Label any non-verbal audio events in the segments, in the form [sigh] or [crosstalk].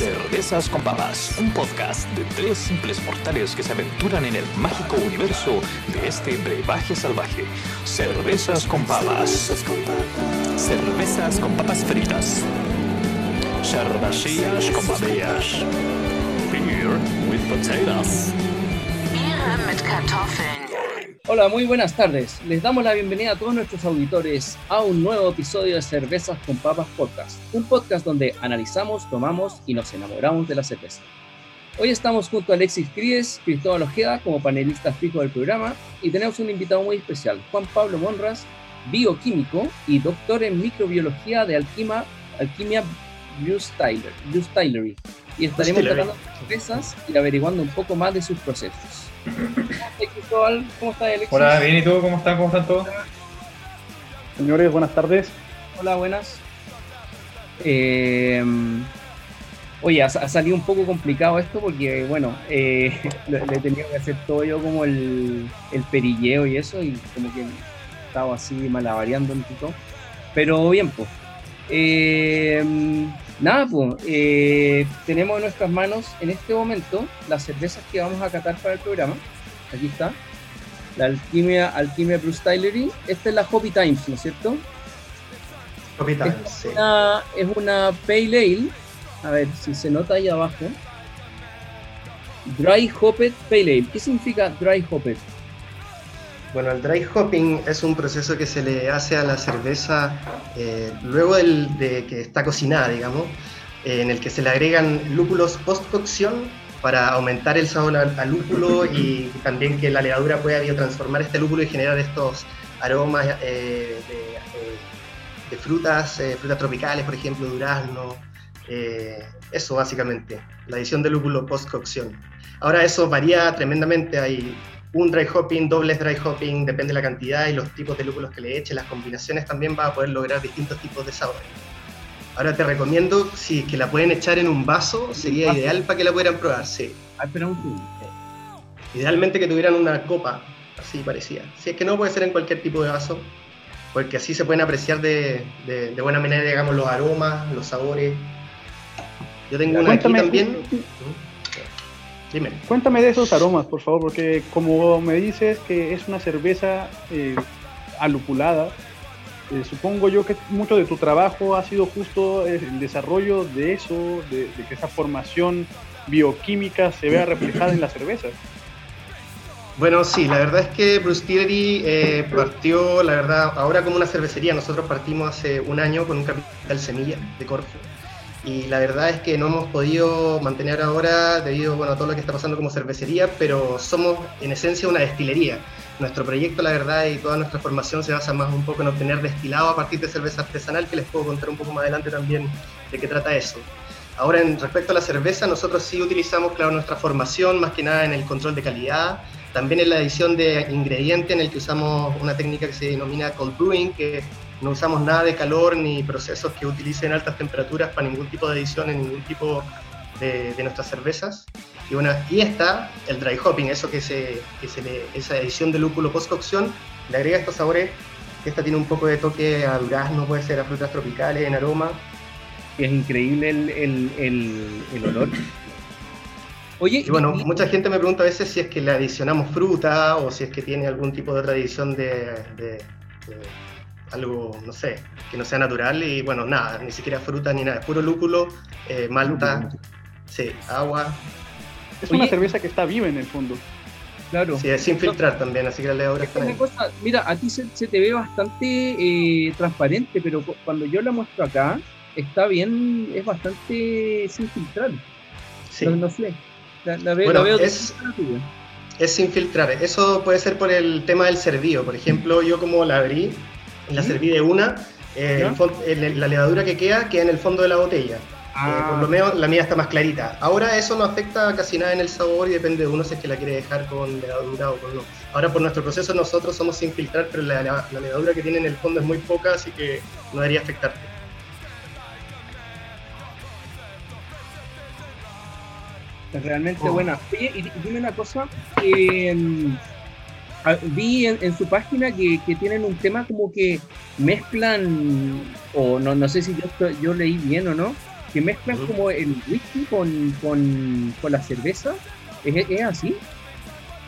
Cervezas con Papas, un podcast de tres simples mortales que se aventuran en el mágico universo de este brebaje salvaje. Cervezas con Papas. Cervezas con papas fritas. Cervecillas con babellas. Beer with potatoes. Biere mit Kartoffeln. Hola, muy buenas tardes. Les damos la bienvenida a todos nuestros auditores a un nuevo episodio de Cervezas con Papas Podcast, un podcast donde analizamos, tomamos y nos enamoramos de la cerveza. Hoy estamos junto a Alexis Cries, Cristóbal Ojeda como panelistas fijos del programa y tenemos un invitado muy especial, Juan Pablo Monras, bioquímico y doctor en microbiología de Alquima, Alquimia Brewstylery. Y estaremos tratando cervezas y averiguando un poco más de sus procesos. ¿Cómo Alexis? Hola, bien, ¿y tú? ¿Cómo están? ¿Cómo están todos? Señores, buenas tardes. Hola, buenas. Eh, oye, ha, ha, salido un poco complicado esto porque, bueno, eh, [laughs] le, le, he tenido que hacer todo yo como el, el perilleo y eso, y como que estaba así malabareando un poco. Pero bien, pues. Eh, nada, pues, eh, tenemos en nuestras manos en este momento las cervezas que vamos a catar para el programa. Aquí está. La Alquimia, Alquimia Brewstylery. Esta es la Hoppy Times, ¿no es cierto? Hoppy Times, es sí. Una, es una Pale Ale. A ver si se nota ahí abajo. Dry Hopped Pale Ale. ¿Qué significa Dry Hopped? Bueno, el dry hopping es un proceso que se le hace a la cerveza eh, luego del, de que está cocinada, digamos, eh, en el que se le agregan lúpulos post-cocción para aumentar el sabor al, lúpulo [laughs] y también que la levadura pueda biotransformar este lúpulo y generar estos aromas eh, de, de, frutas, frutas tropicales, por ejemplo, durazno. eso básicamente, la adición de lúpulo post-cocción. Ahora eso varía tremendamente, hay un dry hopping, dobles dry hopping, depende de la cantidad y los tipos de lúpulos que le eche, las combinaciones también va a poder lograr distintos tipos de sabores. Ahora te recomiendo, si es que la pueden echar en un vaso, sería ideal para que la pudieran probar, sí. Ah, un Idealmente que tuvieran una copa, así parecía. Si es que no, puede ser en cualquier tipo de vaso, porque así se pueden apreciar de, de, de buena manera, digamos, los aromas, los sabores. Yo tengo una aquí también. Dime. Cuéntame de esos aromas, por favor, porque como me dices que es una cerveza eh, alupulada, eh, supongo yo que mucho de tu trabajo ha sido justo el desarrollo de eso, de, de que esa formación bioquímica se vea reflejada en la cerveza. Bueno, sí, la verdad es que Bruce Tillery eh, partió, la verdad, ahora como una cervecería. Nosotros partimos hace un año con un capital semilla de Corfo y la verdad es que no hemos podido mantener ahora debido bueno, a todo lo que está pasando como cervecería, pero somos en esencia una destilería. Nuestro proyecto, la verdad, y toda nuestra formación se basa más un poco en obtener destilado a partir de cerveza artesanal, que les puedo contar un poco más adelante también de qué trata eso. Ahora, en respecto a la cerveza, nosotros sí utilizamos, claro, nuestra formación, más que nada en el control de calidad, también en la adición de ingredientes, en el que usamos una técnica que se denomina cold brewing, que no usamos nada de calor ni procesos que utilicen altas temperaturas para ningún tipo de adición en ningún tipo de, de nuestras cervezas. Y bueno, y está el dry hopping, eso que se, que se le, esa adición de lúpulo post cocción, le agrega estos sabores. Esta tiene un poco de toque a durazno, puede ser a frutas tropicales en aroma. Es increíble el, el, el, el olor. Oye, y bueno, y, mucha gente me pregunta a veces si es que le adicionamos fruta o si es que tiene algún tipo de otra adición de, de, de algo, no sé, que no sea natural y bueno, nada, ni siquiera fruta ni nada, es puro lúpulo, eh, malta, lúpulo. sí, agua. Es Oye, una cerveza que está viva en el fondo. Claro. Sí, es sin filtrar también, así que la levadura está una cosa, Mira, a ti se, se te ve bastante eh, transparente, pero cuando yo la muestro acá, está bien, es bastante sin filtrar. Sí. No, no sé. La, la veo, bueno, la veo es, es sin filtrar. Eso puede ser por el tema del servido. Por ejemplo, yo como la abrí, la serví de una, eh, el, la levadura que queda queda en el fondo de la botella. Ah. Eh, por lo menos la mía está más clarita. Ahora eso no afecta casi nada en el sabor y depende de uno si es que la quiere dejar con levadura o con no. Ahora por nuestro proceso nosotros somos sin filtrar, pero la, la, la levadura que tiene en el fondo es muy poca, así que no debería afectarte. Realmente oh. buena. Oye, y, dime una cosa, eh, vi en, en, su página que, que, tienen un tema como que mezclan, o no, no sé si yo, yo leí bien o no, que mezclan como el whisky con, con, con la cerveza. ¿Es, así?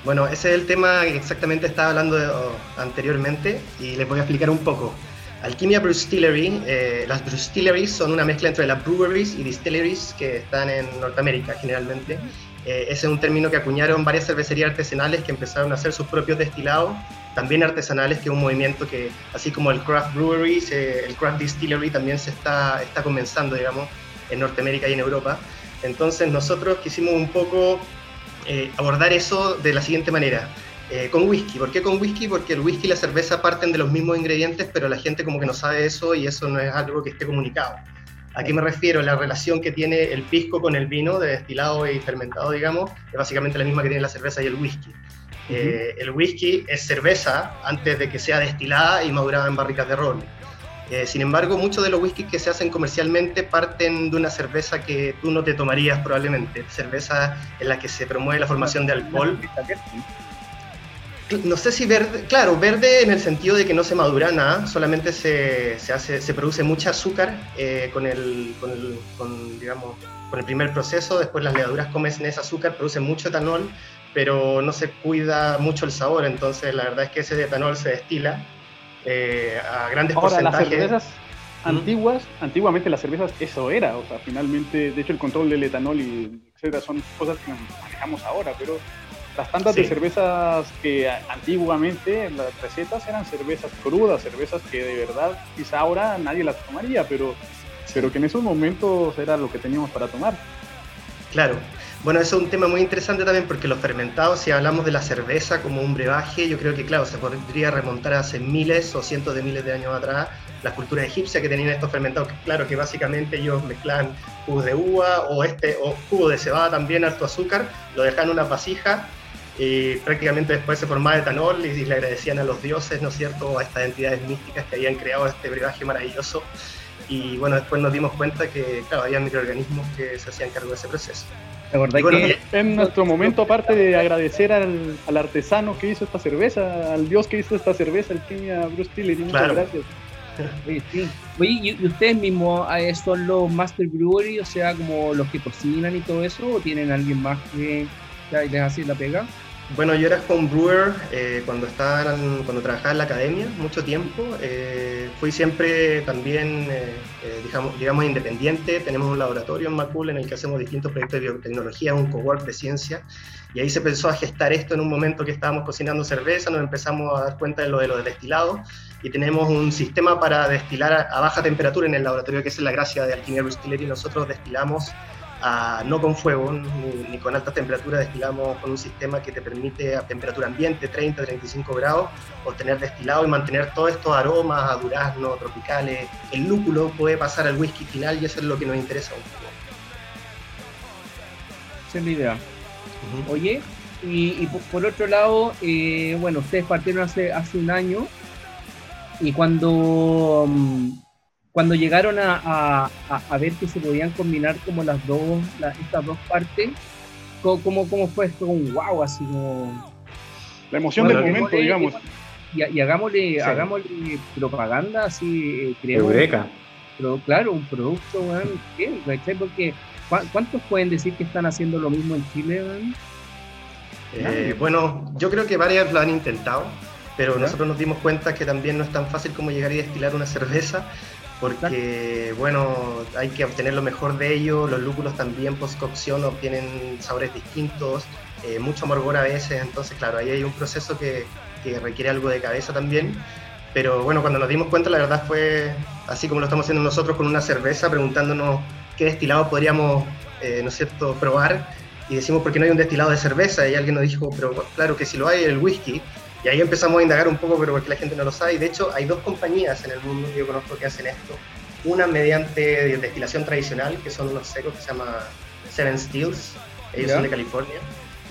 Bueno, ese es el tema que exactamente estaba hablando anteriormente y les voy a explicar un poco. Alquimia Brewstillery, eh, las Brewstilleries son una mezcla entre las breweries y distilleries que están en Norteamérica generalmente. Eh, ese es un término que acuñaron varias cervecerías artesanales que empezaron a hacer sus propios destilados, también artesanales, que es un movimiento que, así como el craft brewery, el craft distillery también se está, está comenzando, digamos, en Norteamérica y en Europa. Entonces nosotros quisimos un poco eh, abordar eso de la siguiente manera. Eh, con whisky. ¿Por qué con whisky? Porque el whisky y la cerveza parten de los mismos ingredientes, pero la gente como que no sabe eso y eso no es algo que esté comunicado. ¿A qué me refiero? La relación que tiene el pisco con el vino de destilado y fermentado, digamos, es básicamente la misma que tiene la cerveza y el whisky. Eh, el whisky es cerveza antes de que sea destilada y madurada en barricas de roble. Eh, sin embargo, muchos de los whiskies que se hacen comercialmente parten de una cerveza que tú no te tomarías probablemente, cerveza en la que se promueve la formación de alcohol no sé si verde, claro, verde en el sentido de que no se madura nada, solamente se, se hace, se produce mucha azúcar eh, con, el, con, el, con, digamos, con el primer proceso, después las levaduras comen ese azúcar, producen mucho etanol, pero no se cuida mucho el sabor, entonces la verdad es que ese etanol se destila eh, a grandes Ahora, porcentajes. Las cervezas antiguas, antiguamente las cervezas eso era, o sea, finalmente, de hecho el control del etanol y etcétera son cosas que manejamos ahora, pero las tantas de cervezas que antiguamente las recetas eran cervezas crudas, cervezas que de verdad quizá ahora nadie las tomaría, pero, pero que en esos momentos era lo que teníamos para tomar. Claro. Bueno, eso es un tema muy interesante también porque los fermentados, si hablamos de la cerveza como un brebaje, yo creo que, claro, se podría remontar hace miles o cientos de miles de años atrás la cultura egipcia que tenían estos fermentados, claro, que básicamente ellos mezclaban jugos de uva o, este, o jugo de cebada también, alto azúcar, lo dejaban en una vasija y prácticamente después se formaba etanol y, le agradecían a los dioses, ¿no es cierto?, a estas entidades místicas que habían creado este brebaje maravilloso. Y bueno, después nos dimos cuenta que, claro, había microorganismos que se hacían cargo de ese proceso. que en nuestro momento, aparte de agradecer al, artesano que hizo esta cerveza, al dios que hizo esta cerveza, el Kimia Bruce Tillery, muchas gracias. [laughs] Oye, ¿y ustedes mismos eh, son los Master Brewery, o sea, como los que cocinan y todo eso, o tienen alguien más que les hace la pega? Bueno, yo era homebrewer eh, cuando, estaba cuando trabajaba en la academia, mucho tiempo. Eh, fui siempre también, eh, eh, digamos, digamos, independiente. Tenemos un laboratorio en Macul en el que hacemos distintos proyectos de biotecnología, un cowork de ciencia. Y ahí se empezó a gestar esto en un momento que estábamos cocinando cerveza, nos empezamos a dar cuenta de lo de los destilados y tenemos un sistema para destilar a, baja temperatura en el laboratorio, que es la gracia de Alquimia Distillery. Nosotros destilamos no con fuego ni, con alta temperatura, destilamos con un sistema que te permite a temperatura ambiente, 30, 35 grados, obtener destilado y mantener todos estos aromas a durazno, tropicales. El lúpulo puede pasar al whisky final y eso es lo que nos interesa un poco. Esa es la idea. Oye, y, por otro lado, eh, bueno, ustedes partieron hace, hace un año y cuando... Mm, cuando llegaron a, a, ver que se podían combinar como las dos, estas dos partes, ¿cómo, cómo fue esto? Un wow, así como... La emoción del momento, digamos. Y, hagámosle, hagámosle propaganda, así, eh, Eureka. Pero, claro, un producto, man, ¿qué? Porque, ¿cuántos pueden decir que están haciendo lo mismo en Chile, eh, bueno, yo creo que varias lo han intentado, pero nosotros nos dimos cuenta que también no es tan fácil como llegar y destilar una cerveza porque bueno, hay que obtener lo mejor de ello, los lúpulos también post cocción obtienen sabores distintos, eh, mucho amargor a veces, entonces claro, ahí hay un proceso que, que, requiere algo de cabeza también, pero bueno, cuando nos dimos cuenta la verdad fue así como lo estamos haciendo nosotros con una cerveza, preguntándonos qué destilado podríamos, eh, ¿no es cierto?, probar, y decimos, ¿por qué no hay un destilado de cerveza? Y alguien nos dijo, pero claro que si lo hay, el whisky, y ahí empezamos a indagar un poco, pero porque la gente no lo sabe. Y de hecho, hay dos compañías en el mundo que yo conozco que hacen esto. Una mediante destilación tradicional, que son unos secos que se llama Seven Steels. Ellos son de California.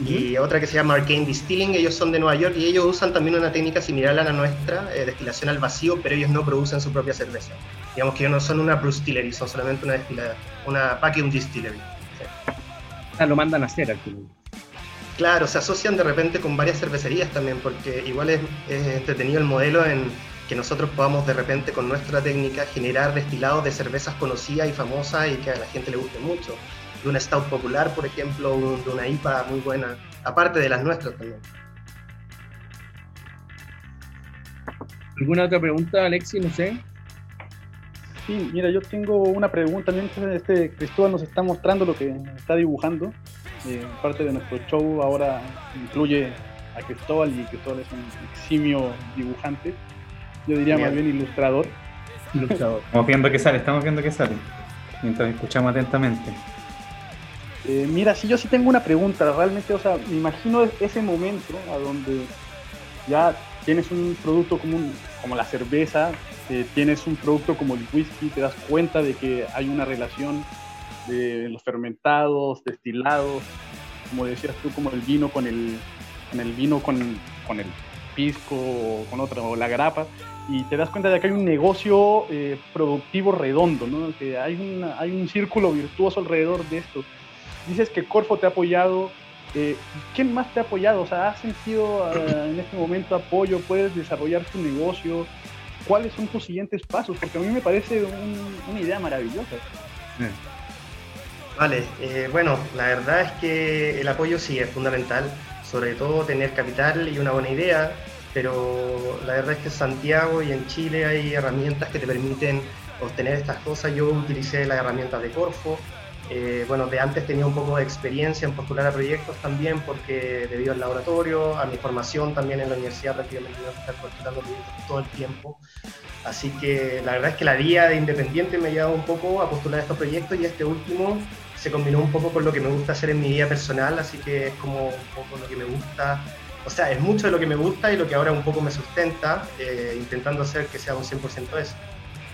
Y otra que se llama Arcane Distilling, ellos son de Nueva York y ellos usan también una técnica similar a la nuestra, eh, destilación al vacío, pero ellos no producen su propia cerveza. Digamos que ellos no son una brewstillery, son solamente una destila, una packaging distillery. O sea, lo mandan a hacer al final. Claro, se asocian de repente con varias cervecerías también, porque igual es, entretenido el modelo en que nosotros podamos de repente con nuestra técnica generar destilados de cervezas conocidas y famosas y que a la gente le guste mucho. De una stout popular, por ejemplo, de una IPA muy buena, aparte de las nuestras también. ¿Alguna otra pregunta, Alexi? No sé. Sí, mira, yo tengo una pregunta. Mientras este Cristóbal nos está mostrando lo que está dibujando, eh, parte de nuestro show ahora incluye a Cristóbal y Cristóbal es un eximio dibujante. Yo diría más bien ilustrador. ilustrador. Estamos viendo que sale, estamos viendo que sale. Mientras escuchamos atentamente. Eh, mira, si yo sí tengo una pregunta, realmente, o sea, me imagino ese momento a donde ya tienes un producto como, como la cerveza, eh, tienes un producto como el whisky, te das cuenta de que hay una relación de los fermentados, destilados, como decías tú, como el vino con el, con el vino con, con el pisco o con otra, o la grapa, y te das cuenta de que hay un negocio eh, productivo redondo, ¿no? que hay, una, hay un círculo virtuoso alrededor de esto. Dices que Corfo te ha apoyado. Eh, ¿Quién más te ha apoyado? O sea, ¿has sentido ah, en este momento apoyo? ¿Puedes desarrollar tu negocio? ¿Cuáles son tus siguientes pasos? Porque a mí me parece una idea maravillosa. Vale, eh, bueno, la verdad es que el apoyo sí es fundamental, sobre todo tener capital y una buena idea, pero la verdad es que en Santiago y en Chile hay herramientas que te permiten obtener estas cosas. Yo utilicé las herramientas de Corfo, eh, bueno, de antes tenía un poco de experiencia en postular a proyectos también, porque debido al laboratorio, a mi formación también en la universidad, prácticamente tengo que estar postulando proyectos todo el tiempo. Así que la verdad es que la vía de independiente me ha llevado un poco a postular estos proyectos y este último se combinó un poco con lo que me gusta hacer en mi vida personal, así que es como un poco lo que me gusta. O sea, es mucho de lo que me gusta y lo que ahora un poco me sustenta, eh, intentando hacer que sea un 100% eso.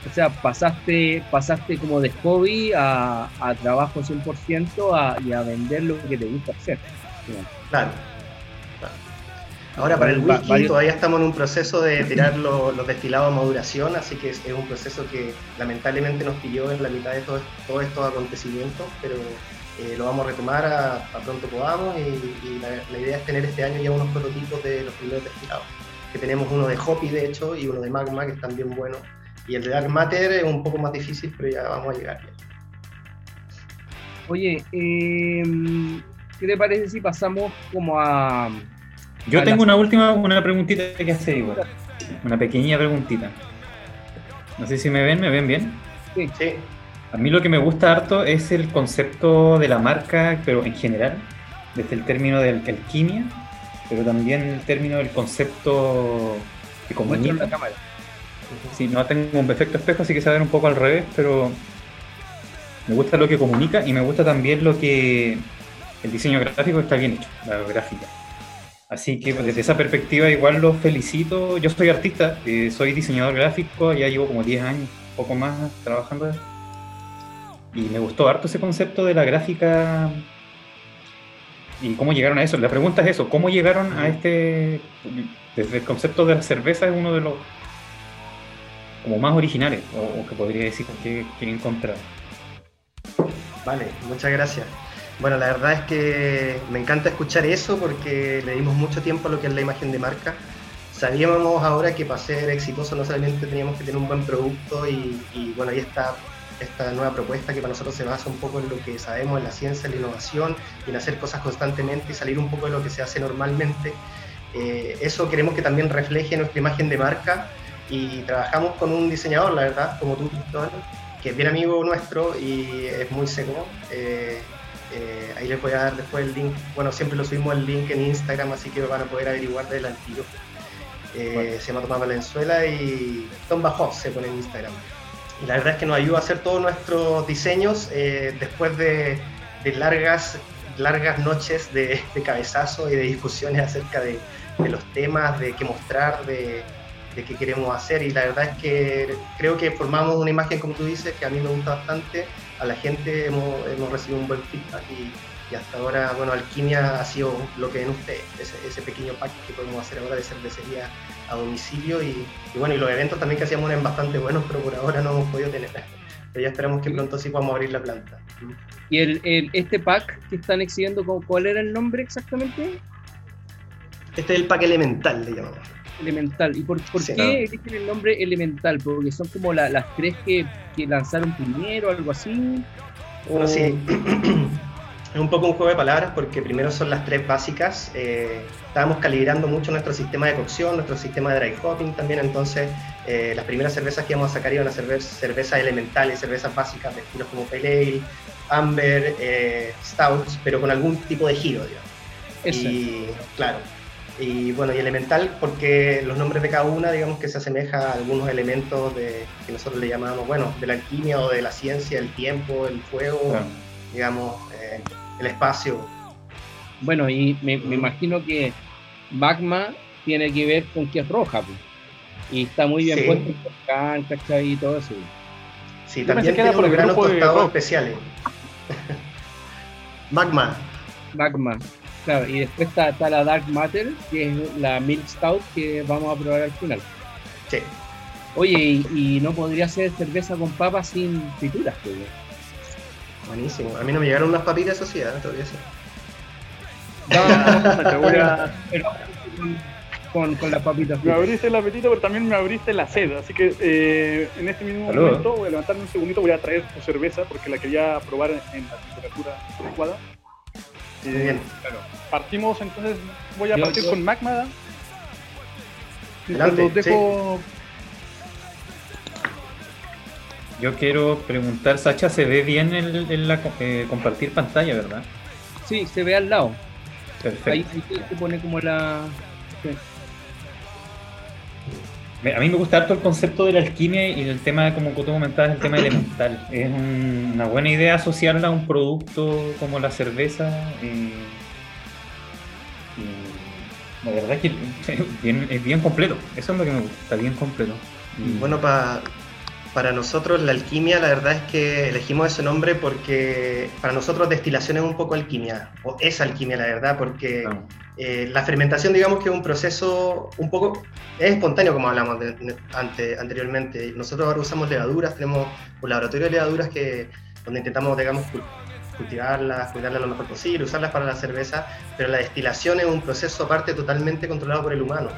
O sea, pasaste, pasaste como de hobby a, trabajo 100% y a vender lo que te gusta hacer. Claro. Ahora para el whisky todavía estamos en un proceso de tirar los, destilados a maduración, así que es, un proceso que lamentablemente nos pilló en la mitad de todos estos acontecimientos, pero eh, lo vamos a retomar a, pronto podamos y, la, la, idea es tener este año ya unos prototipos de los primeros destilados, que tenemos uno de Hopi de hecho y uno de Magma que están bien buenos. Y el de Dark Matter es un poco más difícil, pero ya vamos a llegar. Oye, em, ¿qué te parece si pasamos como a... Yo tengo una última, una preguntita que hacer igual. Una pequeña preguntita. No sé si me ven, ¿me ven bien? Sí. sí. A mí lo que me gusta harto es el concepto de la marca, pero en general, desde el término de alquimia, pero también el término del concepto de comunica. Sí, no tengo un efecto espejo, así que se un poco al revés, pero me gusta lo que comunica y me gusta también lo que el diseño gráfico está bien hecho, la gráfica. Así que desde esa perspectiva igual los felicito. Yo soy artista, eh, soy diseñador gráfico, ya llevo como 10 años, poco más trabajando. Y me gustó harto ese concepto de la gráfica y cómo llegaron a eso. La pregunta es eso, ¿cómo llegaron a este... Desde el concepto de la cerveza es uno de los como más originales, o, que podría decir que, que he encontrado. Vale, muchas gracias. Bueno, la verdad es que me encanta escuchar eso porque le dimos mucho tiempo a lo que es la imagen de marca. Sabíamos ahora que para ser exitoso no solamente teníamos que tener un buen producto y, bueno, ahí está esta nueva propuesta que para nosotros se basa un poco en lo que sabemos en la ciencia, en la innovación en hacer cosas constantemente y salir un poco de lo que se hace normalmente. Eh, eso queremos que también refleje nuestra imagen de marca y trabajamos con un diseñador, la verdad, como tú, Cristóbal, que es bien amigo nuestro y es muy seco. Eh, eh, ahí les voy a dar después el link. Bueno, siempre lo subimos el link en Instagram, así que van a poder averiguar del antiguo. Eh, Se llama Tomás Valenzuela y Tom Bajos se pone en Instagram. Y la verdad es que nos ayuda a hacer todos nuestros diseños después de, largas, largas noches de, cabezazo y de discusiones acerca de, de los temas, de qué mostrar, de, de qué queremos hacer y la verdad es que creo que formamos una imagen, como tú dices, que a mí me gusta bastante, a la gente hemos, hemos recibido un buen feedback y, hasta ahora, bueno, Alquimia ha sido lo que ven ustedes, ese, pequeño pack que podemos hacer ahora de cervecería a domicilio y, bueno, y los eventos también que hacíamos eran bastante buenos, pero por ahora no hemos podido tener. [laughs] Pero ya esperamos que pronto sí podamos abrir la planta. ¿Y el, el, este pack que están exhibiendo, cuál era el nombre exactamente? Este es el pack elemental, le llamamos. Elemental. ¿Y por, por qué eligen el nombre Elemental? Porque son como las tres que, que, lanzaron primero, algo así. Bueno, sí. [clears throat] es un poco un juego de palabras porque primero son las tres básicas. Eh, estábamos calibrando mucho nuestro sistema de cocción, nuestro sistema de dry hopping también, entonces eh, las primeras cervezas que íbamos a sacar iban a ser cervezas elementales, cervezas básicas de estilos como Pale Ale, Amber, eh, Stouts, pero con algún tipo de giro, digamos. Y claro, y bueno, y elemental porque los nombres de cada una, digamos que se asemeja a algunos elementos de, que nosotros le llamamos, bueno, de la alquimia o de la ciencia, el tiempo, el fuego, digamos, eh, el espacio. Bueno, y me, imagino que magma tiene que ver con que es roja, pues. Y está muy bien puesto en ¿cachai? Y todo eso. Sí, también tiene unos granos tostados especiales. [laughs] magma. Magma. Claro, y después está, la Dark Matter, que es la Milk Stout que vamos a probar al final. Sí. Oye, y, no podría ser cerveza con papas sin frituras, pues. Buenísimo. A mí no me llegaron unas papitas así, ¿eh? todavía sí. No. Con, con las papitas. Me abriste el apetito, pero también me abriste la sed. Así que eh, en este mismo momento voy a levantarme un segundito, voy a traer tu cerveza porque la quería probar en la temperatura adecuada. Muy bien. Claro. Partimos entonces, voy a partir con Magma. Los dejo. Yo quiero preguntar, Sacha, ¿se ve bien en, la eh, compartir pantalla, verdad? Sí, se ve al lado. Perfecto. Ahí, se pone como la. A mí me gusta harto el concepto de la alquimia y el tema, como tú comentabas, el tema elemental. [clears throat] Es una buena idea asociarla a un producto como la cerveza. y la verdad es que [laughs] es bien, completo. Eso es lo que me gusta, bien completo. Bueno, para para nosotros la alquimia, la verdad es que elegimos ese nombre porque para nosotros destilación es un poco alquimia, o es alquimia, la verdad, porque eh, la fermentación, digamos que es un proceso un poco, es espontáneo como hablamos anteriormente. Nosotros ahora usamos levaduras, tenemos un laboratorio de levaduras que, donde intentamos, digamos, cultivarlas, cuidarlas lo mejor posible, usarlas para la cerveza, pero la destilación es un proceso aparte totalmente controlado por el humano.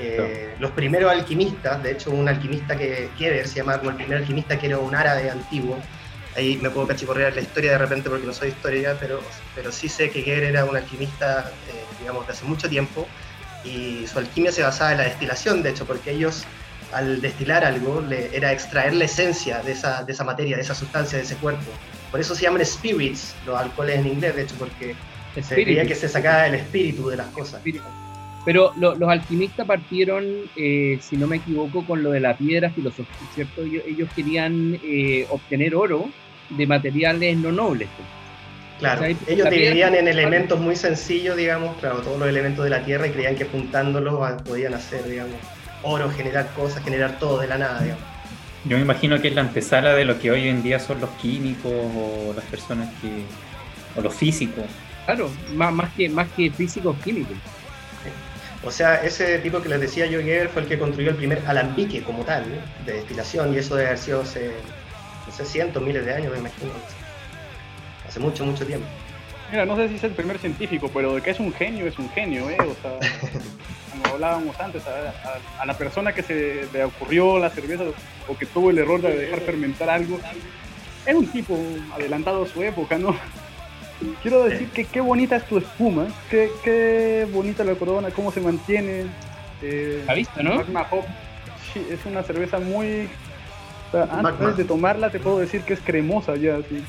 Eh, los primeros alquimistas, de hecho un alquimista que Keber se llama como el primer alquimista que era un árabe antiguo, ahí me puedo cachiporrear la historia de repente porque no soy historia, pero, pero sí sé que Keber era un alquimista, eh, digamos, de hace mucho tiempo, y su alquimia se basaba en la destilación, de hecho, porque ellos al destilar algo le, era extraer la esencia de esa, de esa materia, de esa sustancia, de ese cuerpo. Por eso se llaman spirits, los alcoholes en inglés, de hecho, porque se creía que se sacaba el espíritu de las cosas. Pero los alquimistas partieron, eh, si no me equivoco, con lo de la piedra filosófica, ¿cierto? Ellos, querían eh, obtener oro de materiales no nobles. Pues. Claro, ellos dividían en elementos muy sencillos, digamos, claro, todos los elementos de la tierra y creían que juntándolos podían hacer, digamos, oro, generar cosas, generar todo de la nada, digamos. Yo me imagino que es la antesala de lo que hoy en día son los químicos o las personas que. o los físicos. Claro, más, más, que, más que físicos químicos. O sea, ese tipo que les decía yo Geber fue el que construyó el primer alambique como tal, de destilación, y eso debe haber sido no sé, cientos, miles de años, me imagino. Hace mucho, mucho tiempo. Mira, no sé si es el primer científico, pero de que es un genio, es un genio, ¿eh? O sea, [laughs] como hablábamos antes, a, la persona que se le ocurrió la cerveza o que tuvo el error de dejar fermentar algo, es un tipo adelantado a su época, ¿no? [laughs] Quiero decir que qué bonita es tu espuma, qué, qué bonita la corona, cómo se mantiene. Eh, ¿Ha visto, no? Sí, es una cerveza muy... antes de tomarla te puedo decir que es cremosa ya, sí.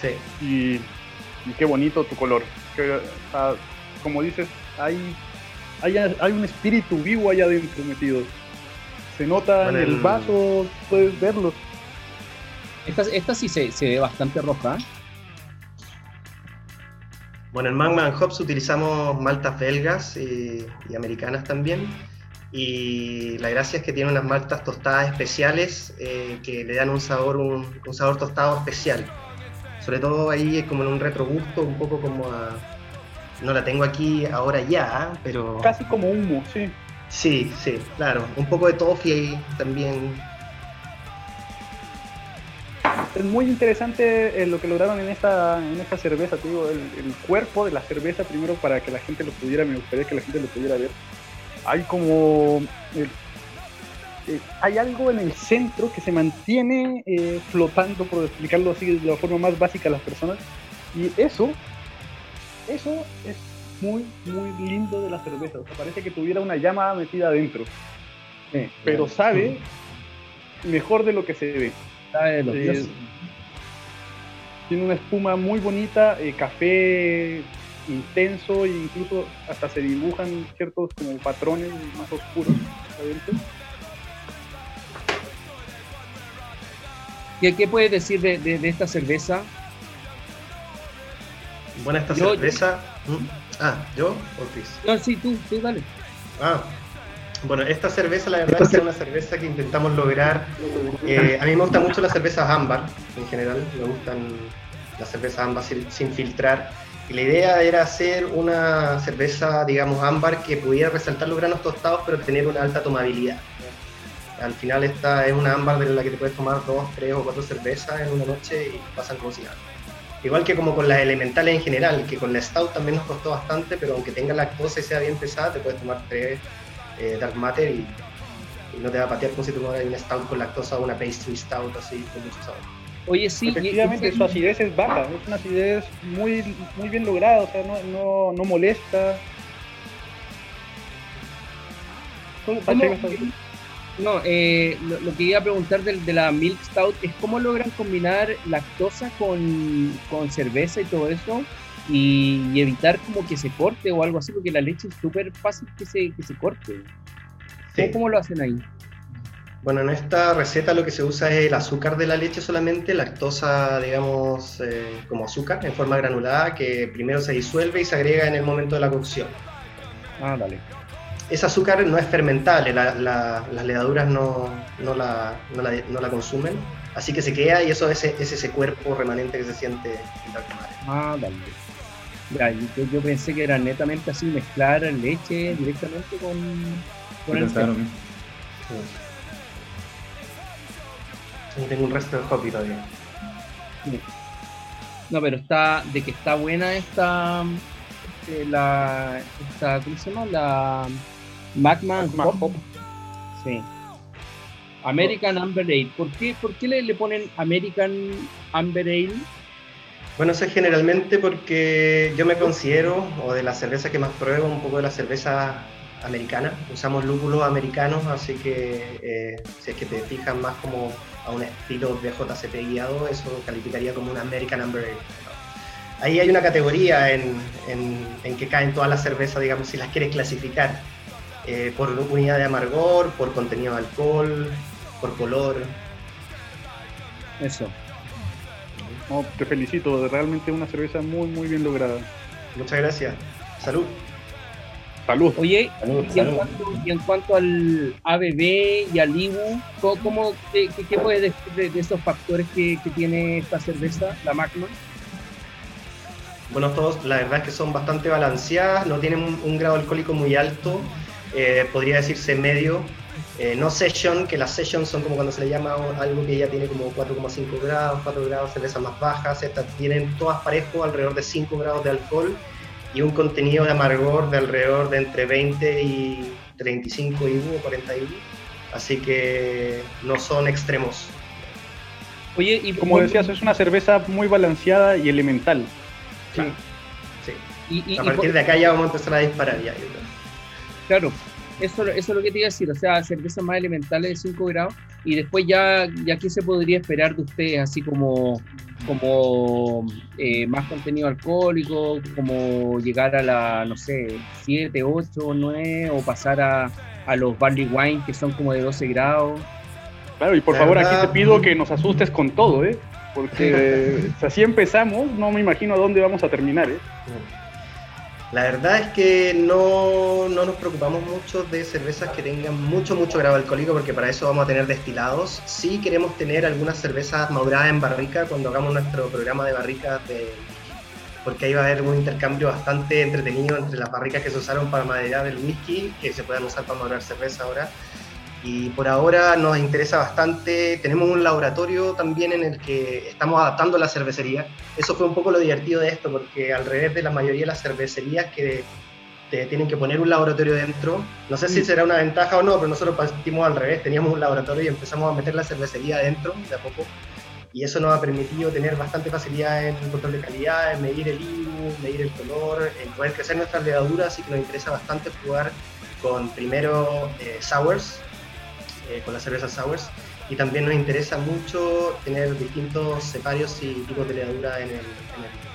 Sí. Y, qué bonito tu color. como dices, hay, hay, hay, un espíritu vivo allá adentro metido. Se nota en el vaso, puedes verlo. Esta, sí se, ve bastante roja. Bueno, en Magma Hops utilizamos maltas belgas y, americanas también. Y la gracia es que tiene unas maltas tostadas especiales eh, que le dan un sabor, un, sabor tostado especial. Sobre todo ahí es como en un retrogusto, un poco como a. No la tengo aquí ahora ya, pero. Casi como humo, sí. Sí, sí, claro. Un poco de toffee ahí también es muy interesante eh, lo que lograron en esta, en esta cerveza, te digo, el, cuerpo de la cerveza, primero para que la gente lo pudiera, me gustaría que la gente lo pudiera ver. Hay como... Eh, eh, hay algo en el centro que se mantiene flotando, por explicarlo así de la forma más básica a las personas. Y eso, eso es muy, muy lindo de la cerveza. O sea, parece que tuviera una llama metida adentro. pero sabe mejor de lo que se ve. Tiene una espuma muy bonita, eh, café intenso e incluso hasta se dibujan ciertos como patrones más oscuros ¿Qué, ¿Qué, puedes decir de, de, esta cerveza? Bueno, esta cerveza. ¿Mm? Ah, ¿yo o Chris? No, sí, tú, tú, dale. Ah, bueno, esta cerveza la verdad es una cerveza que intentamos lograr. Eh, a mí me gustan mucho las cervezas ámbar en general, me gustan las cervezas ámbar sin, filtrar. Y la idea era hacer una cerveza, digamos, ámbar que pudiera resaltar los granos tostados pero tener una alta tomabilidad. Al final esta es una ámbar de la que te puedes tomar dos, tres o cuatro cervezas en una noche y pasan como si nada. Igual que como con las elementales en general, que con la Stout también nos costó bastante, pero aunque tenga lactosa y sea bien pesada, te puedes tomar tres eh, dark matter y, no te va a patear como si tomaras un stout con lactosa o una pastry stout así con mucho sabor. Oye, sí, efectivamente su acidez es baja, es una acidez muy, muy bien lograda, o sea, no, no, no molesta. No, eh, lo, que iba a preguntar de, de, la Milk Stout es cómo logran combinar lactosa con, con cerveza y todo eso y, evitar como que se corte o algo así, porque la leche es súper fácil que se, que se corte. ¿Cómo lo hacen ahí? Bueno, en esta receta lo que se usa es el azúcar de la leche solamente, lactosa, digamos, eh, como azúcar en forma granulada, que primero se disuelve y se agrega en el momento de la cocción. Ah, dale. Ese azúcar no es fermentable, las levaduras no, no, la, no, la, no, la, consumen, así que se queda y eso es, es ese cuerpo remanente que se siente en la Ah, dale yo, pensé que era netamente así mezclar leche directamente con, con el tengo un resto de hoppy todavía. No, pero está de que está buena esta este, la esta ¿cómo se llama? La Magma. Sí. American Amber Ale. ¿Por qué, por qué le, le ponen American Amber Ale? Bueno, eso es generalmente porque yo me considero, o de la cerveza que más pruebo, un poco de la cerveza americana. Usamos lúpulos americanos, así que eh, si es que te fijas más como a un estilo de JCP guiado, eso calificaría como un American Amber. Ahí hay una categoría en, en, que caen todas las cervezas, digamos, si las quieres clasificar, eh, por unidad de amargor, por contenido de alcohol, por color. Eso. No, te felicito, realmente una cerveza muy, muy bien lograda. Muchas gracias. Salud. Salud. Oye, y, En cuanto, al ABB y al IBU, ¿cómo, qué, qué, puedes decir de, esos factores que, tiene esta cerveza, la Magma? Bueno, todos, la verdad es que son bastante balanceadas, no tienen un, grado alcohólico muy alto, eh, podría decirse medio, eh, no session, que las sessions son como cuando se le llama algo que ya tiene como 4,5 grados, 4 grados, cervezas más bajas, estas tienen todas parejo alrededor de 5 grados de alcohol y un contenido de amargor de alrededor de entre 20 y 35 IBU o 40 IBU, así que no son extremos. Oye, y como decías, es una cerveza muy balanceada y elemental. Sí. sí. a partir de acá ya vamos a empezar a disparar ya. Claro, eso, eso es lo que te iba a decir, o sea, cervezas más elementales de 5 grados y después ya, ya qué se podría esperar de ustedes, así como, como eh, más contenido alcohólico, como llegar a la, no sé, 7, 8, 9 o pasar a, a los barley wine que son como de 12 grados. Claro, y por favor aquí te pido que nos asustes con todo, ¿eh? Porque [laughs] si así empezamos, no me imagino a dónde vamos a terminar, ¿eh? La verdad es que no, no, nos preocupamos mucho de cervezas que tengan mucho, mucho grado alcohólico, porque para eso vamos a tener destilados. Sí queremos tener algunas cervezas maduradas en barrica cuando hagamos nuestro programa de barricas, de, porque ahí va a haber un intercambio bastante entretenido entre las barricas que se usaron para maderar el whisky, que se puedan usar para madurar cerveza ahora. Y por ahora nos interesa bastante. Tenemos un laboratorio también en el que estamos adaptando la cervecería. Eso fue un poco lo divertido de esto, porque al revés de la mayoría de las cervecerías que te tienen que poner un laboratorio dentro, no sé si mm. será una ventaja o no, pero nosotros partimos al revés, teníamos un laboratorio y empezamos a meter la cervecería adentro de a poco. Y eso nos ha permitido tener bastante facilidad en el control de calidad, en medir el IBU, medir el color, en poder crecer nuestras levaduras, así que nos interesa bastante jugar con primero eh, sours, eh, con las cervezas sours. Y también nos interesa mucho tener distintos separios y tipos de levadura en el,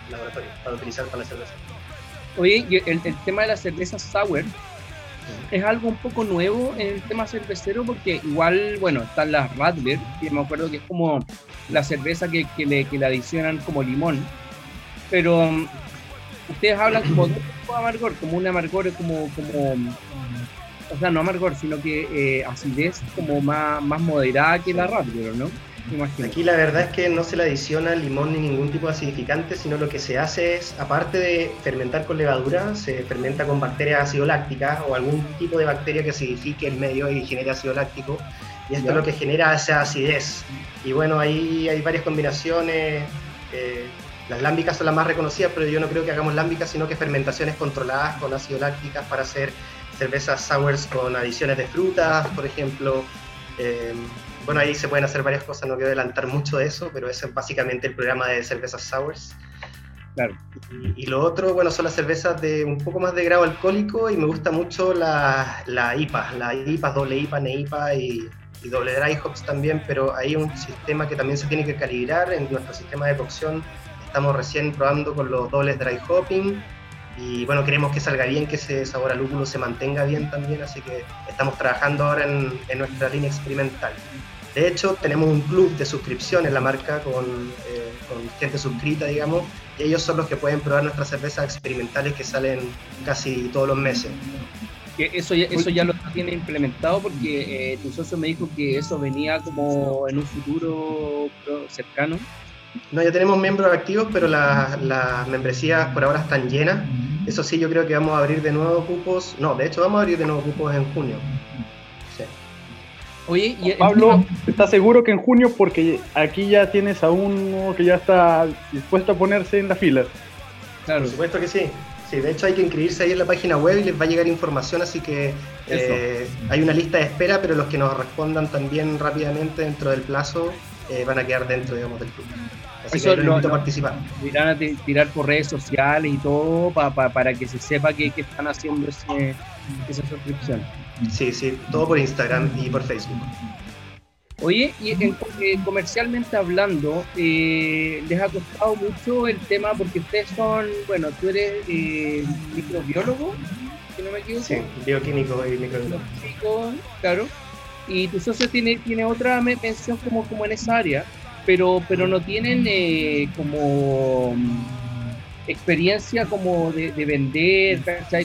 laboratorio para utilizar para la cerveza. Oye, el, el tema de la cerveza sour es algo un poco nuevo en el tema cervecero porque igual, bueno, están las Radler, que me acuerdo que es como la cerveza que, que, le, que le adicionan como limón, pero um, ustedes hablan como de un amargor, como un amargor como, como o sea, no amargor, sino que eh, acidez como más, más moderada que la rápida, ¿no? Aquí la verdad es que no se le adiciona limón ni ningún tipo de acidificante, sino lo que se hace es, aparte de fermentar con levadura, se fermenta con bacterias ácido lácticas o algún tipo de bacteria que acidifique el medio y genere ácido láctico. Y esto es lo que genera esa acidez. Y bueno, ahí hay varias combinaciones. Eh, las lámbicas son las más reconocidas, pero yo no creo que hagamos lámbicas, sino que fermentaciones controladas con ácido lácticas para hacer cervezas sours con adiciones de frutas, por ejemplo. Eh, bueno, ahí se pueden hacer varias cosas, no quiero adelantar mucho de eso, pero es básicamente el programa de cervezas sours. Claro. Y, lo otro, bueno, son las cervezas de un poco más de grado alcohólico y me gusta mucho la, la IPA, la IPA, doble IPA, NEIPA y, y doble dry hops también, pero hay un sistema que también se tiene que calibrar en nuestro sistema de cocción. Estamos recién probando con los dobles dry hopping y bueno, queremos que salga bien, que ese sabor a lúpulo se mantenga bien también, así que estamos trabajando ahora en, en nuestra línea experimental. De hecho, tenemos un club de suscripción en la marca con, eh, con, gente suscrita, digamos, y ellos son los que pueden probar nuestras cervezas experimentales que salen casi todos los meses. Eso ya, eso ya lo tiene implementado porque eh, tu socio me dijo que eso venía como en un futuro cercano. No, ya tenemos miembros activos, pero las membresías por ahora están llenas. Eso sí, yo creo que vamos a abrir de nuevo cupos. No, de hecho, vamos a abrir de nuevo cupos en junio. Oye, y Pablo, ¿estás seguro que en junio? Porque aquí ya tienes a uno que ya está dispuesto a ponerse en la fila. Claro. Por supuesto que sí. Sí, de hecho hay que inscribirse ahí en la página web y les va a llegar información, así que eh, hay una lista de espera, pero los que nos respondan también rápidamente dentro del plazo eh, van a quedar dentro, digamos, del club. Así Eso que lo, invito a participar. Irán a tirar por redes sociales y todo para que se sepa que, están haciendo esa suscripción. Sí, sí, todo por Instagram y por Facebook. Oye, y en, eh, comercialmente hablando, eh, ¿les ha costado mucho el tema? Porque ustedes son, bueno, tú eres eh, microbiólogo, si no me equivoco. Sí, bioquímico y microbiólogo. Bioquímico, claro. Y tu socio tiene, tiene otra mención como, como en esa área, pero, pero no tienen eh, como experiencia como de, vender,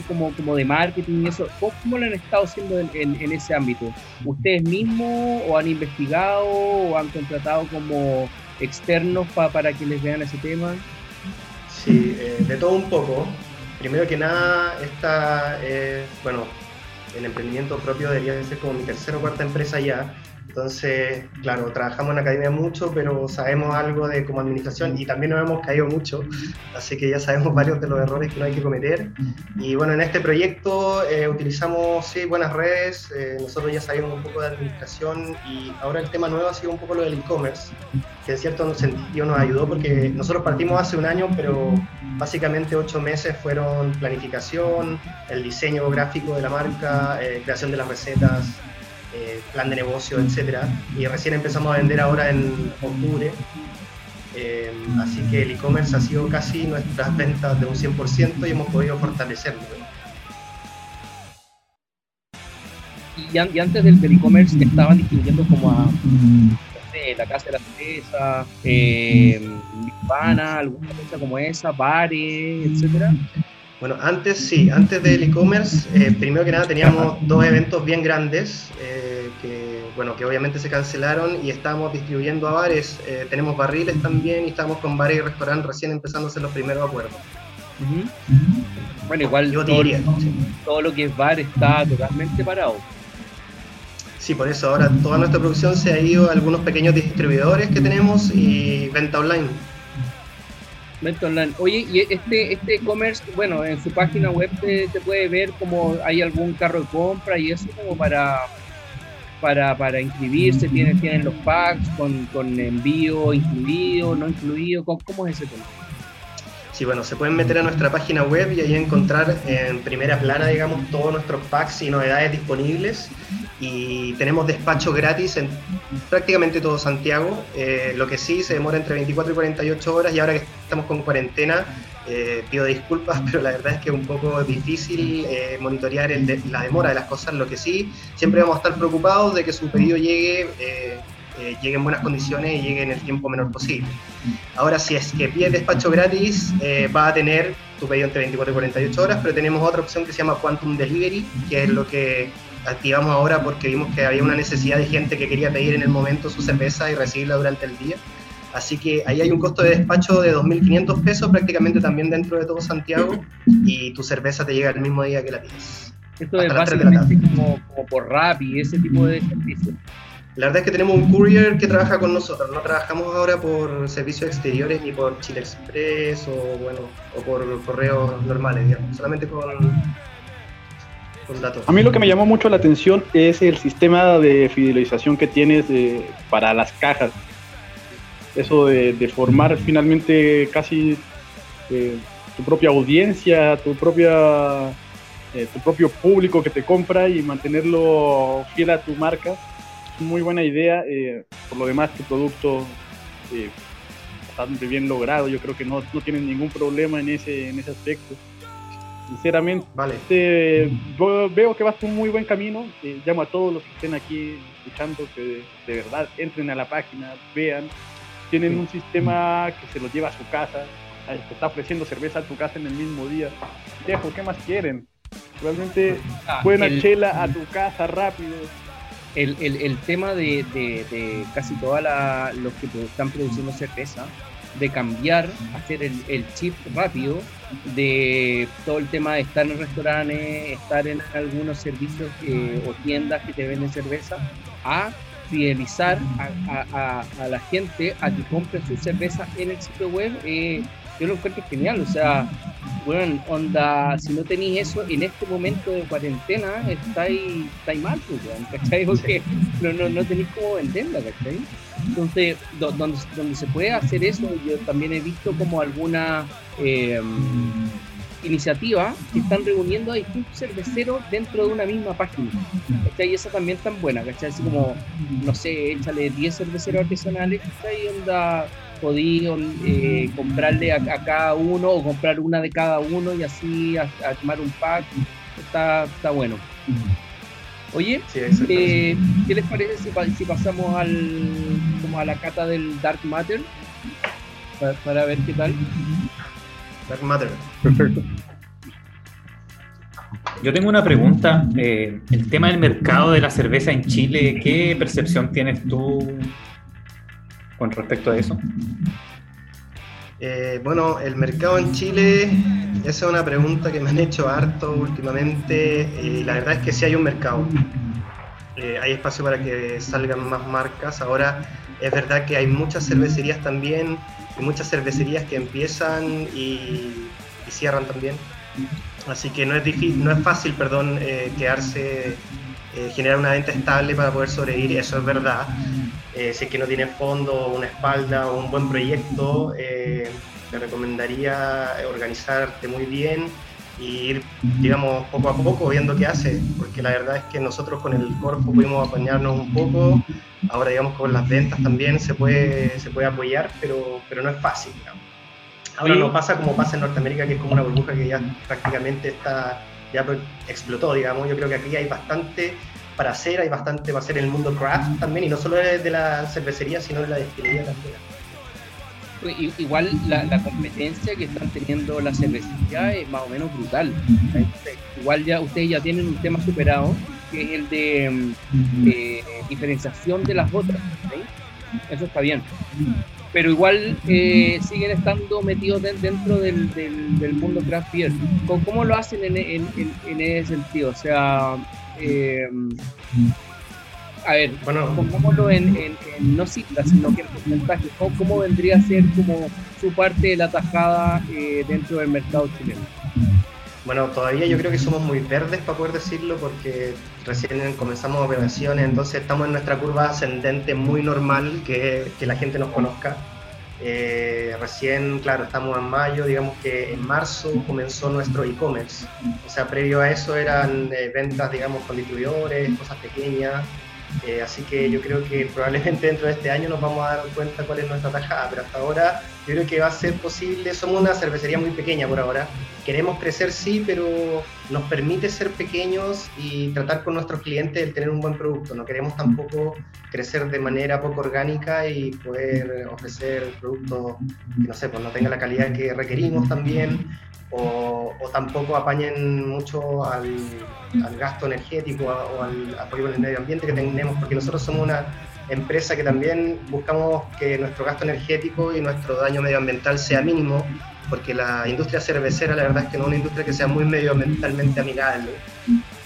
Como, como de marketing y eso. ¿Cómo, lo han estado haciendo en, ese ámbito? ¿Ustedes mismos o han investigado o han contratado como externos para que les vean ese tema? Sí, eh, de todo un poco. Primero que nada, esta, bueno, el emprendimiento propio debería ser como mi tercera o cuarta empresa ya entonces, claro, trabajamos en la academia mucho, pero sabemos algo de como administración y también nos hemos caído mucho, así que ya sabemos varios de los errores que no hay que cometer. Y bueno, en este proyecto eh, utilizamos, sí, buenas redes, eh, nosotros ya sabemos un poco de administración y ahora el tema nuevo ha sido un poco lo del e-commerce, que en cierto sentido nos ayudó porque nosotros partimos hace un año, pero básicamente ocho meses fueron planificación, el diseño gráfico de la marca, eh, creación de las recetas, eh, plan de negocio, etcétera. Y recién empezamos a vender ahora en octubre. Eh, así que el e-commerce ha sido casi nuestras ventas de un 100% y hemos podido fortalecerlo. Y, antes del, e-commerce estaban distribuyendo como a la Casa de la Cerveza, eh, alguna cosa como esa, bares, etcétera. Bueno, antes sí, antes del e-commerce, eh, primero que nada teníamos dos eventos bien grandes eh, que, bueno, que obviamente se cancelaron y estábamos distribuyendo a bares. Eh, tenemos barriles también y estamos con bares y restaurantes recién hacer los primeros acuerdos. Bueno, igual Yo todo, diría, todo lo que es bar está totalmente parado. Sí, por eso ahora toda nuestra producción se ha ido a algunos pequeños distribuidores que tenemos y venta online. Venta online. Oye, y este este e-commerce, bueno, en su página web te, puede ver como hay algún carro de compra y eso como para para, para inscribirse, tienen, tienen los packs con, con envío incluido, no incluido, ¿cómo, cómo es ese tema? Sí, bueno, se pueden meter a nuestra página web y ahí encontrar en primera plana, digamos, todos nuestros packs y novedades disponibles. Y tenemos despacho gratis en prácticamente todo Santiago. Eh, lo que sí se demora entre 24 y 48 horas y ahora que estamos con cuarentena, eh, pido disculpas, [laughs] pero la verdad es que es un poco difícil eh, monitorear la demora de las cosas. Lo que sí, siempre vamos a estar preocupados de que su pedido llegue eh, llegue en buenas condiciones y llegue en el tiempo menor posible. Ahora, si es que pides despacho gratis, eh, va a tener tu pedido entre 24 y 48 horas, pero tenemos otra opción que se llama Quantum Delivery, que es lo que activamos ahora porque vimos que había una necesidad de gente que quería pedir en el momento su cerveza y recibirla durante el día. Así que ahí hay un costo de despacho de 2.500 pesos prácticamente también dentro de todo Santiago y tu cerveza te llega el mismo día que la pides. Esto es básicamente como, como, por Rappi, ese tipo de servicio. La verdad es que tenemos un courier que trabaja con nosotros. No trabajamos ahora por servicios exteriores ni por Chile Express o bueno o por correos normales, digamos. Solamente con, con datos. A mí lo que me llamó mucho la atención es el sistema de fidelización que tienes para las cajas. Eso de, formar finalmente casi eh, tu propia audiencia, tu propia eh, tu propio público que te compra y mantenerlo fiel a tu marca muy buena idea. Eh, por lo demás, tu producto eh, bastante bien logrado. Yo creo que no, no tienen ningún problema en ese, en ese aspecto. Sinceramente, vale. Yo veo que vas por un muy buen camino. Eh, llamo a todos los que estén aquí escuchando que de, verdad entren a la página, vean. Tienen un sistema que se los lleva a su casa, te está ofreciendo cerveza a tu casa en el mismo día. Dejo, ¿qué más quieren? Realmente, ah, buena chela a tu casa rápido el, el, el tema de, de, casi todos los que están produciendo cerveza, de cambiar, hacer el, el, chip rápido de todo el tema de estar en restaurantes, estar en algunos servicios o tiendas que te venden cerveza, a fidelizar a, a, a, la gente a que compre su cerveza en el sitio web. Eh, yo lo encuentro genial, o sea, bueno, onda, si no tenéis eso en este momento de cuarentena, estáis, estáis mal, pues, ¿cachai? Porque no, no, no tenéis cómo venderla, ¿cachai? Entonces, donde, donde se puede hacer eso, yo también he visto como alguna eh, iniciativa que están reuniendo a distintos cerveceros dentro de una misma página, ¿cachai? Y esa también tan buena, ¿cachai? Así como, no sé, échale 10 cerveceros artesanales, ¿cachai? Onda podía eh, comprarle a, cada uno o comprar una de cada uno y así a, tomar un pack. Está, está bueno. Oye, eh, ¿qué les parece si, pasamos al, como a la cata del Dark Matter? Para, ver qué tal. Dark Matter. Perfecto. Yo tengo una pregunta. Eh, el tema del mercado de la cerveza en Chile, ¿qué percepción tienes tú con respecto a eso? Eh, bueno, el mercado en Chile, esa es una pregunta que me han hecho harto últimamente y la verdad es que sí hay un mercado. Eh, hay espacio para que salgan más marcas. Ahora es verdad que hay muchas cervecerías también y muchas cervecerías que empiezan y, cierran también. Así que no es difícil, no es fácil, perdón, eh, quedarse, generar una venta estable para poder sobrevivir. Eso es verdad. Eh, si es que no tiene fondo, una espalda o un buen proyecto, eh, te recomendaría organizarte muy bien y ir, digamos, poco a poco viendo qué hace, porque la verdad es que nosotros con el Corfo pudimos apañarnos un poco, ahora digamos con las ventas también se puede, se puede apoyar, pero, pero no es fácil, Ahora no pasa como pasa en Norteamérica, que es como una burbuja que ya prácticamente está, ya explotó, digamos, yo creo que aquí hay bastante para hacer, hay bastante para hacer en el mundo craft también, y no solo de la cervecería, sino de la destilería también. Igual la, competencia que están teniendo la cervecería es más o menos brutal. igual ya ustedes ya tienen un tema superado, que es el de, mm, diferenciación de las otras. Eso está bien. Pero igual eh, siguen estando metidos dentro del, del, mundo craft beer. ¿Cómo, lo hacen en, en, en ese sentido? O sea, eh, a ver, bueno, pongámoslo en, no cifras, sino que en porcentaje, ¿cómo, vendría a ser como su parte de la tajada eh, dentro del mercado chileno? Bueno, todavía yo creo que somos muy verdes para poder decirlo porque recién comenzamos operaciones, entonces estamos en nuestra curva ascendente muy normal que, que la gente nos conozca. Eh, recién, claro, estamos en mayo, digamos que en marzo comenzó nuestro e-commerce. O sea, previo a eso eran eh, ventas, digamos, con distribuidores, cosas pequeñas. Eh, así que yo creo que probablemente dentro de este año nos vamos a dar cuenta cuál es nuestra tajada, pero hasta ahora yo creo que va a ser posible. Somos una cervecería muy pequeña por ahora. Queremos crecer, sí, pero nos permite ser pequeños y tratar con nuestros clientes el tener un buen producto. No queremos tampoco crecer de manera poco orgánica y poder ofrecer productos que no sé, pues no tenga la calidad que requerimos también o, tampoco apañen mucho al, gasto energético o al apoyo al medio ambiente que tenemos, porque nosotros somos una empresa que también buscamos que nuestro gasto energético y nuestro daño medioambiental sea mínimo, porque la industria cervecera la verdad es que no es una industria que sea muy medioambientalmente amigable.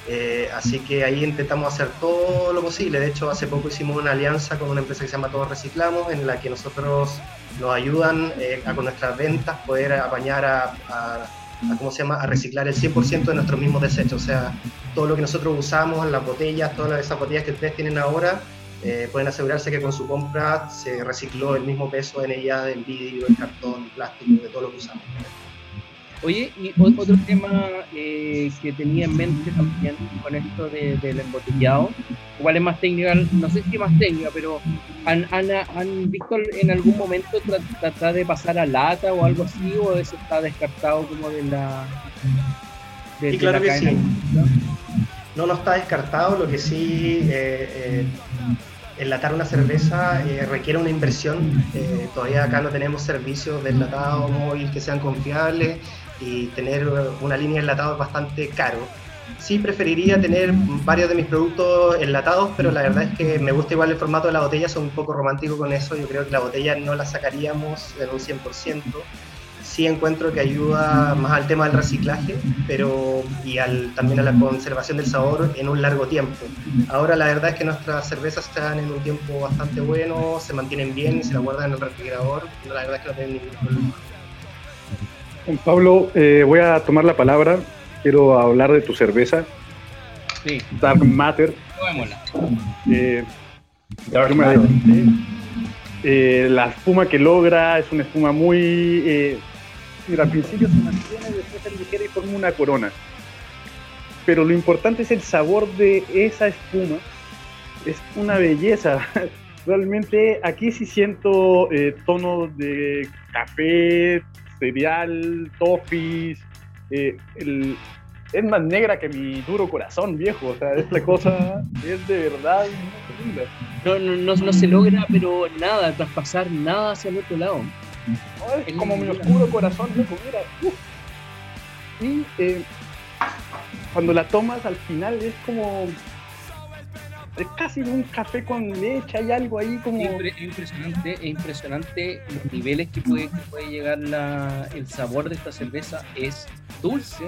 Eh, así que ahí intentamos hacer todo lo posible. De hecho, hace poco hicimos una alianza con una empresa que se llama Todos Reciclamos, en la que nosotros nos ayudan eh, a con nuestras ventas poder apañar a, ¿cómo se llama? a reciclar el 100% de nuestros mismos desechos. O sea, todo lo que nosotros usamos, las botellas, todas esas botellas que ustedes tienen ahora, eh, pueden asegurarse que con su compra se recicló el mismo peso en ella del vidrio, el cartón, plástico, de todo lo que usamos. Oye, y otro tema eh, que tenía en mente también con esto del embotellado, igual es más técnica, no sé si es más técnica, pero ¿han, han, visto en algún momento tratar de pasar a lata o algo así, o eso está descartado como de la... De, claro que sí. ¿no? no, está descartado, lo que sí... Eh, eh, enlatar una cerveza requiere una inversión. todavía acá no tenemos servicios de enlatado móvil que sean confiables y tener una línea enlatada es bastante caro. Sí preferiría tener varios de mis productos enlatados, pero la verdad es que me gusta igual el formato de la botella, soy un poco romántico con eso, yo creo que la botella no la sacaríamos en un 100%. Sí encuentro que ayuda más al tema del reciclaje, pero y al, también a la conservación del sabor en un largo tiempo. Ahora la verdad es que nuestras cervezas están en un tiempo bastante bueno, se mantienen bien se la guardan en el refrigerador, la verdad es que no tienen ningún problema. Pablo, eh, voy a tomar la palabra. Quiero hablar de tu cerveza. Sí. Dark Matter. Eh, Dark Matter. Eh, la espuma que logra es una espuma muy. mira, al principio se mantiene, después se ligera y forma una corona. Pero lo importante es el sabor de esa espuma. Es una belleza. [laughs] Realmente aquí sí siento tonos de café, cereal, toffees. Eh, es más negra que mi duro corazón, viejo. O sea, esta cosa [laughs] es de verdad no, no, no, se logra, pero nada, traspasar nada hacia el otro lado. es como mi oscuro corazón, viejo, mira. Y eh, cuando la tomas al final es como es casi un café con leche, hay algo ahí como... Es impresionante, es impresionante los niveles que puede, puede llegar la, el sabor de esta cerveza. Es dulce,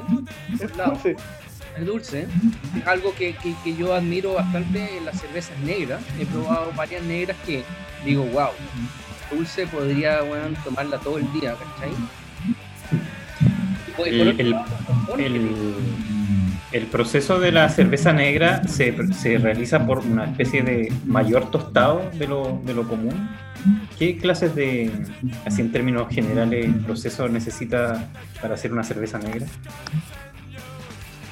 es dulce. Es dulce, es algo que, que, yo admiro bastante en las cervezas negras. He probado varias negras que digo, wow, dulce podría bueno, tomarla todo el día, ¿cachai? el, el proceso de la cerveza negra se, se, realiza por una especie de mayor tostado de lo, de lo común. ¿Qué clases de, así en términos generales, proceso necesita para hacer una cerveza negra?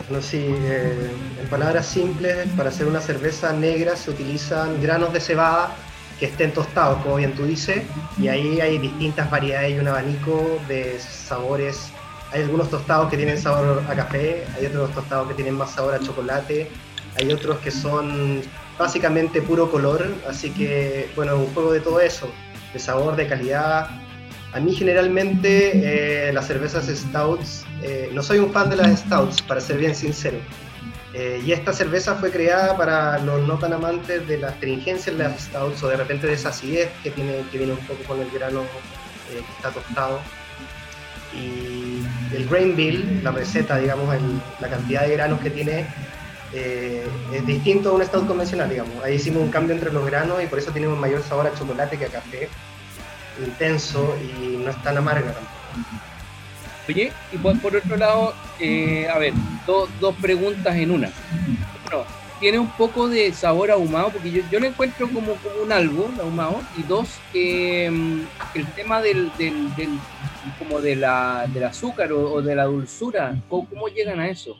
Bueno, sí, eh, en palabras simples, para hacer una cerveza negra se utilizan granos de cebada que estén tostados, como bien tú dices, y ahí hay distintas variedades y un abanico de sabores hay algunos tostados que tienen sabor a café, hay otros tostados que tienen más sabor a chocolate, hay otros que son básicamente puro color, así que bueno, un juego de todo eso, de sabor, de calidad. A mí generalmente eh, las cervezas stouts, eh, no soy un fan de las stouts, para ser bien sincero. Eh, y esta cerveza fue creada para los no tan amantes de la astringencia en las stouts o de repente de esa acidez que, tiene, que viene un poco con el grano que está tostado. Y el grain bill, la receta, digamos, la cantidad de granos que tiene, eh, es distinto a un stout convencional, digamos. Ahí hicimos un cambio entre los granos y por eso tiene un mayor sabor a chocolate que a café, intenso y no es tan amarga tampoco. Oye, y por, otro lado, eh, a ver, dos preguntas en una. Tiene un poco de sabor ahumado, porque yo, yo lo encuentro como, como un algo ahumado, y dos, eh, el tema del, del, como de la, del azúcar o, de la dulzura, ¿cómo, ¿cómo, llegan a eso?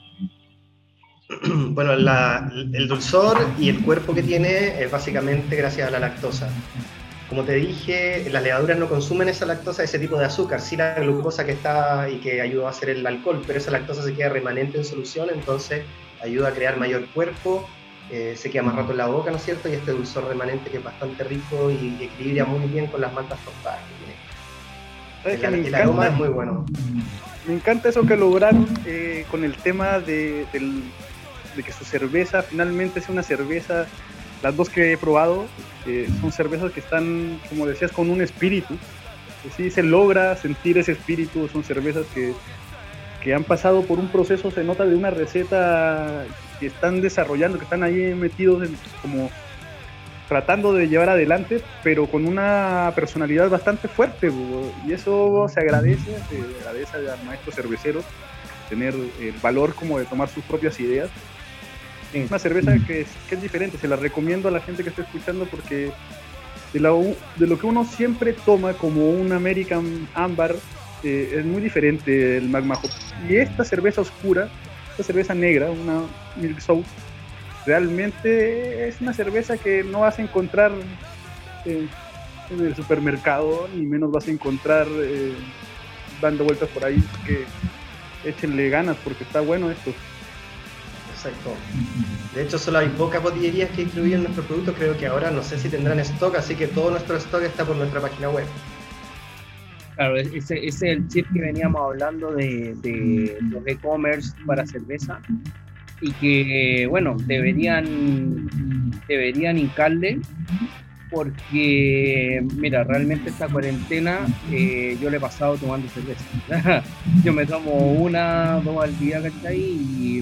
[clears throat] Bueno, el dulzor y el cuerpo que tiene es básicamente gracias a la lactosa. Como te dije, las levaduras no consumen esa lactosa, ese tipo de azúcar, sí la glucosa que está y que ayuda a hacer el alcohol, pero esa lactosa se queda remanente en solución, entonces ayuda a crear mayor cuerpo, eh, se queda más rato en la boca, ¿no es cierto? Y este dulzor remanente que es bastante rico y, equilibra muy bien con las maltas tostadas que tiene. El, aroma es muy bueno. Me encanta eso que lograron eh, con el tema de, de que su cerveza finalmente sea una cerveza las dos que he probado eh, son cervezas que están, como decías, con un espíritu. Sí, se logra sentir ese espíritu, son cervezas que, que han pasado por un proceso, se nota de una receta que están desarrollando, que están ahí metidos como tratando de llevar adelante, pero con una personalidad bastante fuerte. Y eso se agradece, se agradece al maestro cervecero tener el valor como de tomar sus propias ideas es una cerveza que es, que es, diferente, se la recomiendo a la gente que está escuchando porque de, de lo que uno siempre toma como un American Amber eh, es muy diferente el Magma Hop. Y esta cerveza oscura, esta cerveza negra, una Milk South, realmente es una cerveza que no vas a encontrar en el supermercado, ni menos vas a encontrar eh, dando vueltas por ahí. Que échenle ganas porque está bueno esto. Exacto. De hecho, solo hay pocas botillerías que incluyen nuestros productos. Creo que ahora no sé si tendrán stock, así que todo nuestro stock está por nuestra página web. Claro, ese, es el chip que veníamos hablando de, los e-commerce para cerveza y que, bueno, deberían, deberían hincarle porque, mira, realmente esta cuarentena eh, yo le he pasado tomando cerveza. [laughs] yo me tomo una, dos al día, ¿cachai? Y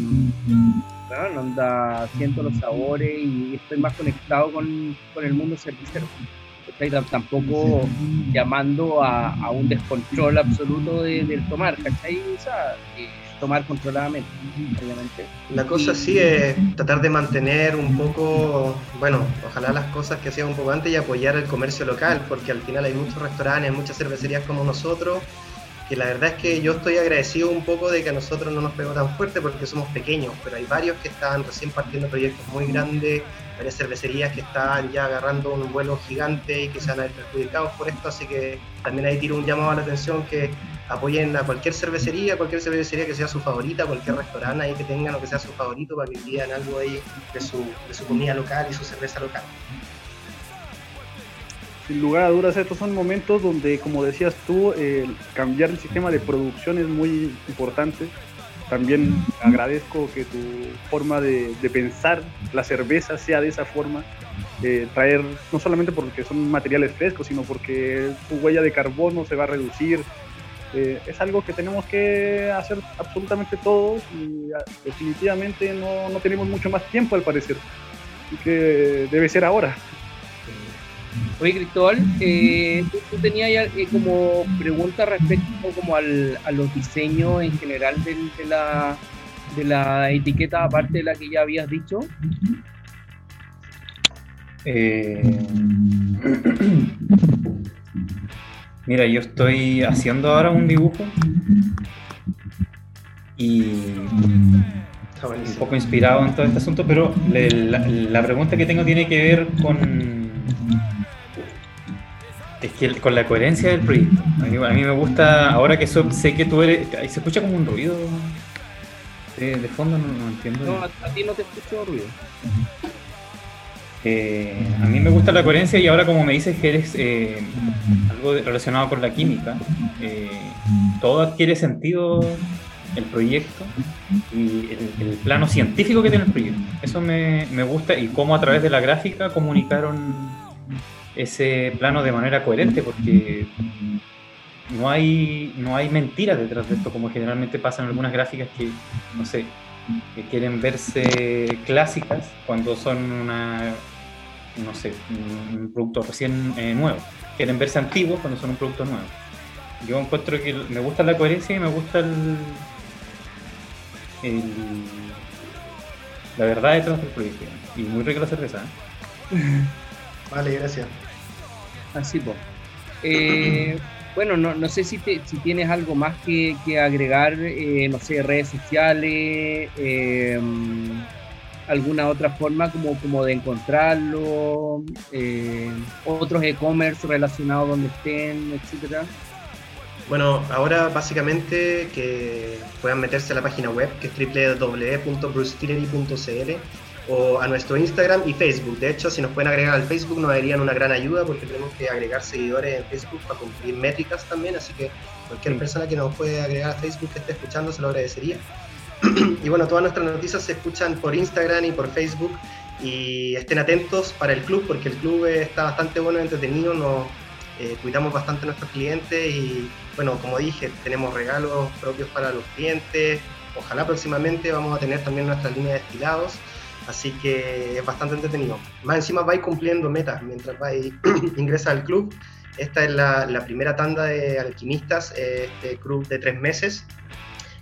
bueno, anda, siento los sabores y estoy más conectado con, con el mundo cervecero. Tampoco llamando a, a, un descontrol absoluto de, del tomar, ¿cachai? O sea, eh, tomar controladamente, obviamente. La cosa sí es tratar de mantener un poco, bueno, ojalá las cosas que hacían un poco antes y apoyar el comercio local, porque al final hay muchos restaurantes, muchas cervecerías como nosotros, que la verdad es que yo estoy agradecido un poco de que a nosotros no nos pegó tan fuerte porque somos pequeños, pero hay varios que están recién partiendo proyectos muy grandes, varias cervecerías que están ya agarrando un vuelo gigante y que se van a ver perjudicados por esto, así que también ahí tiro un llamado a la atención que apoyen a cualquier cervecería, cualquier cervecería que sea su favorita, cualquier restaurante que tengan o que sea su favorito para que pidan algo ahí de su, de su comida local y su cerveza local. Sin lugar a dudas, estos son momentos donde, como decías tú, cambiar el sistema de producción es muy importante. También agradezco que tu forma de, pensar la cerveza sea de esa forma, eh, traer no solamente porque son materiales frescos, sino porque su huella de carbono se va a reducir, eh, es algo que tenemos que hacer absolutamente todos y ah, definitivamente no, no tenemos mucho más tiempo al parecer. y que debe ser ahora. Oye, Cristóbal, eh, ¿tú, tenías ya, eh, como pregunta respecto como al, a los diseños en general de, la, de la etiqueta, aparte de la que ya habías dicho. Eh, [clears throat] Mira, yo estoy haciendo ahora un dibujo y un poco inspirado en todo este asunto, pero la, pregunta que tengo tiene que ver con es que con la coherencia del proyecto. A mí, me gusta, ahora que sé que tú eres, se escucha como un ruido de, fondo, no, entiendo. No, a, ti no te escucho ruido. Eh, a mí me gusta la coherencia y ahora como me dices que eres eh, algo relacionado con la química, eh, todo adquiere sentido el proyecto y el, plano científico que tiene el proyecto. Eso me, me, gusta y cómo a través de la gráfica comunicaron ese plano de manera coherente porque no hay, no hay mentiras detrás de esto como generalmente pasa en algunas gráficas que, no sé, que quieren verse clásicas cuando son una, no sé, un producto recién eh, nuevo. Quieren verse antiguos cuando son un producto nuevo. Yo encuentro que me gusta la coherencia y me gusta el, la verdad detrás del proyecto. Y muy rica la cerveza. ¿eh? [laughs] Vale, gracias. Así pues. bueno, no, no sé si, si tienes algo más que, agregar, eh, no sé, redes sociales, em, alguna otra forma como, como de encontrarlo, eh, otros e-commerce relacionados donde estén, etcétera. Bueno, ahora básicamente que puedan meterse a la página web que es www.brustillery.cl o a nuestro Instagram y Facebook. De hecho, si nos pueden agregar al Facebook nos darían una gran ayuda porque tenemos que agregar seguidores en Facebook para cumplir métricas también, así que cualquier persona que nos puede agregar a Facebook que esté escuchando se lo agradecería. [clears throat] y bueno, todas nuestras noticias se escuchan por Instagram y por Facebook y estén atentos para el club porque el club está bastante bueno, entretenido, nos eh, cuidamos bastante a nuestros clientes y bueno, como dije, tenemos regalos propios para los clientes. Ojalá próximamente vamos a tener también nuestra línea de destilados. Así que es bastante entretenido. Más encima vais cumpliendo metas mientras vais [clears throat] ingresa al club. Esta es la, la, primera tanda de alquimistas, eh, este club de tres meses,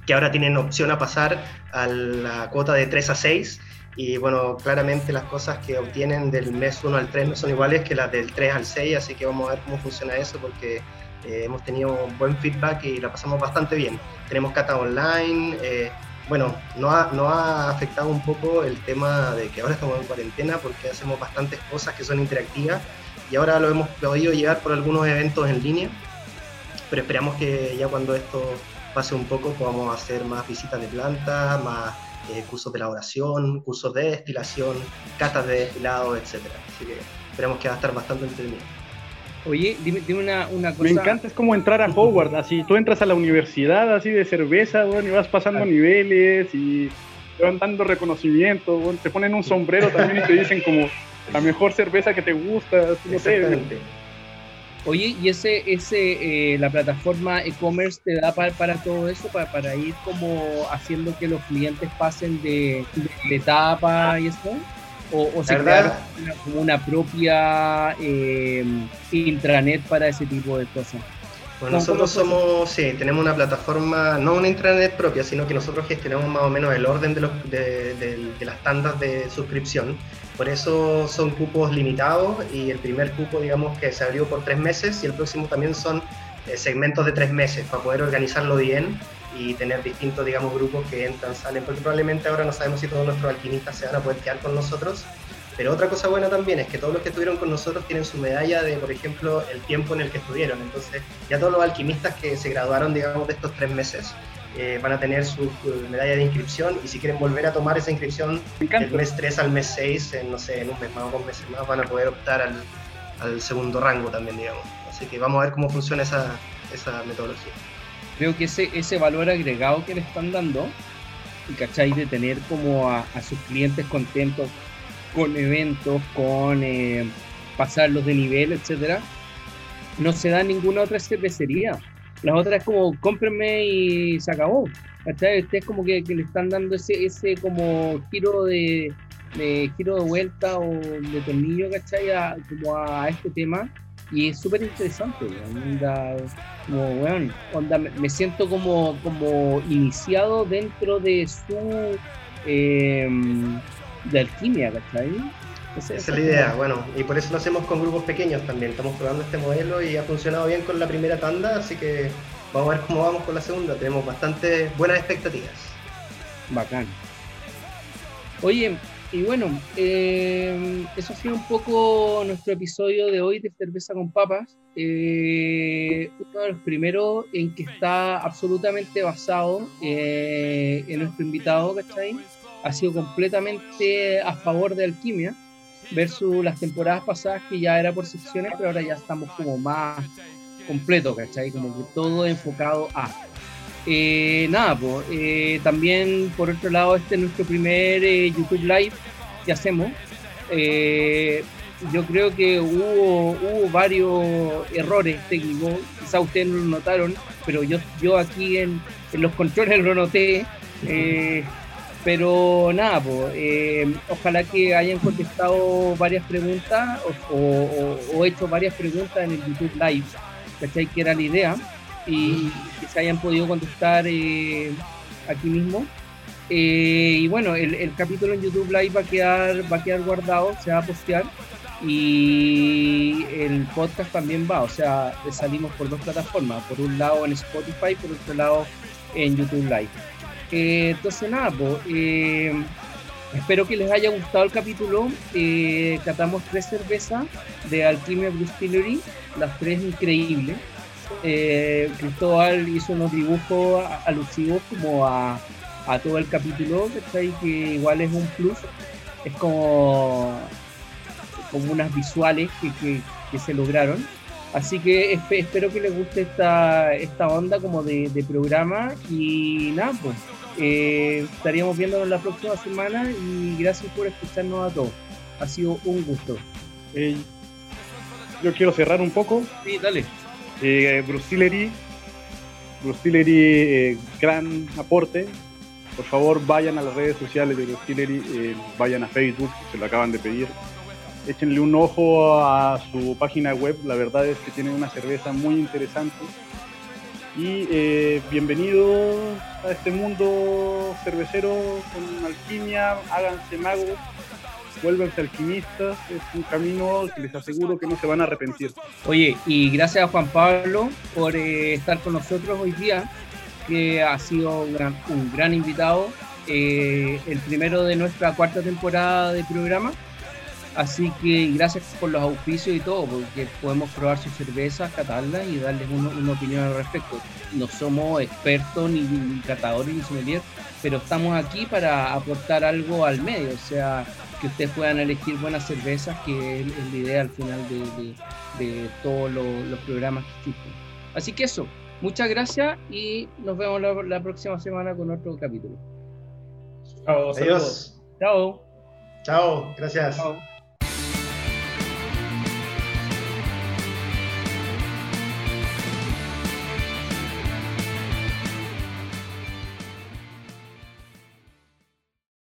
que ahora tienen opción a pasar a la cuota de 3 a 6 y bueno, claramente las cosas que obtienen del mes 1 al 3 no son iguales que las del 3 al 6, así que vamos a ver cómo funciona eso porque eh, hemos tenido buen feedback y la pasamos bastante bien. Tenemos cata online, eh, bueno, no ha, no ha afectado un poco el tema de que ahora estamos en cuarentena porque hacemos bastantes cosas que son interactivas y ahora lo hemos podido llegar por algunos eventos en línea, pero esperamos que ya cuando esto pase un poco podamos hacer más visitas de planta, más eh, cursos de elaboración, cursos de destilación, catas de destilado, etc. Así que esperamos que va a estar bastante entretenido. Oye, dime, una, cosa. Me encanta, es como entrar a Hogwarts, así tú entras a la universidad así de cerveza, bueno, y vas pasando niveles y te van dando reconocimiento, te ponen un sombrero también y te dicen como la mejor cerveza que te gusta, no sé. Oye, ¿y ese, ese eh, la plataforma e-commerce te da para, para todo eso, para, para, ir como haciendo que los clientes pasen de, de, etapa y eso? ¿O, o se crea como una propia eh, intranet para ese tipo de cosas? Bueno, nosotros somos, sí, tenemos una plataforma, no una intranet propia, sino que nosotros gestionamos más o menos el orden de, los, de, de las tandas de suscripción. Por eso son cupos limitados y el primer cupo, digamos, que se abrió por tres meses y el próximo también son eh, segmentos de tres meses para poder organizarlo bien y tener distintos, digamos, grupos que entran, salen, porque probablemente ahora no sabemos si todos nuestros alquimistas se van a poder quedar con nosotros. Pero otra cosa buena también es que todos los que estuvieron con nosotros tienen su medalla de, por ejemplo, el tiempo en el que estuvieron. Entonces, ya todos los alquimistas que se graduaron, digamos, de estos tres meses, eh, van a tener su, medalla de inscripción y si quieren volver a tomar esa inscripción del mes 3 al mes 6, en, no sé, en un mes más o dos meses más, van a poder optar al, al, segundo rango también, digamos. Así que vamos a ver cómo funciona esa, esa metodología. Creo que ese, ese valor agregado que le están dando, cachai, de tener como a, sus clientes contentos con eventos, con eh, pasarlos de nivel, etcétera, no se da ninguna otra cervecería. Las otras es como cómprenme y se acabó. ¿Cachai? Ustedes como que, le están dando ese, ese como giro de, giro de vuelta o de tornillo, ¿cachai? A, este tema. Y es súper interesante, onda, como, bueno, onda, me siento como, como iniciado dentro de su eh, de alquimia, ¿cachai? Esa es la idea, bueno, y por eso lo hacemos con grupos pequeños también. Estamos probando este modelo y ha funcionado bien con la primera tanda, así que vamos a ver cómo vamos con la segunda. Tenemos bastante buenas expectativas. Bacán. Oye, y bueno, eh, eso sido un poco nuestro episodio de hoy de Cerveza con Papas. Eh, uno de los primeros en que está absolutamente basado eh, en nuestro invitado, ¿cachai? Ha sido completamente a favor de Alquimia versus las temporadas pasadas que ya era por secciones, pero ahora ya estamos como más completo, ¿cachai? Como que todo enfocado a. Eh, nada, pues también por otro lado este es nuestro primer eh, YouTube Live que hacemos. yo creo que hubo, hubo varios errores técnicos, quizá ustedes no lo notaron, pero yo, yo aquí en, en los controles lo noté. Pero nada, pues, ojalá que hayan contestado varias preguntas o, hecho varias preguntas en el YouTube Live, ¿cachai? Que era la idea, y que se hayan podido contestar eh, aquí mismo. Eh, y bueno, el, capítulo en YouTube Live va a quedar, va a quedar guardado, se va a postear y el podcast también va, o sea, salimos por dos plataformas, por un lado en Spotify, por otro lado en YouTube Live. Eh, entonces nada, pues, espero que les haya gustado el capítulo. Eh, catamos tres cervezas de Alquimia Distillery, las tres increíbles. Cristóbal hizo unos dibujos alusivos como a a todo el capítulo, que igual es un plus, es como, como unas visuales que, se lograron. Así que espero que les guste esta, esta onda como de, programa y nada, pues eh, estaríamos viéndonos la próxima semana y gracias por escucharnos a todos. Ha sido un gusto. Eh, yo quiero cerrar un poco. Sí, dale. Eh, Bruce Bruce Tillery gran aporte, por favor, vayan a las redes sociales de Distillery, eh, vayan a Facebook, se lo acaban de pedir. Échenle un ojo a su página web, la verdad es que tienen una cerveza muy interesante. Y eh, bienvenidos a este mundo cervecero con alquimia, háganse magos, vuélvanse alquimistas, es un camino que les aseguro que no se van a arrepentir. Oye, y gracias a Juan Pablo por eh, estar con nosotros hoy día que ha sido un gran, invitado, eh, el primero de nuestra cuarta temporada de programa. Así que gracias por los auspicios y todo, porque podemos probar sus cervezas, catarlas y darles una opinión al respecto. No somos expertos ni, catadores ni sommeliers, pero estamos aquí para aportar algo al medio, o sea, que ustedes puedan elegir buenas cervezas, que es, la idea al final de, todos los programas que existen. Así que eso, Muchas gracias y nos vemos la, próxima semana con otro capítulo. Chao. Adiós. Chao. Chao. Gracias. Chao.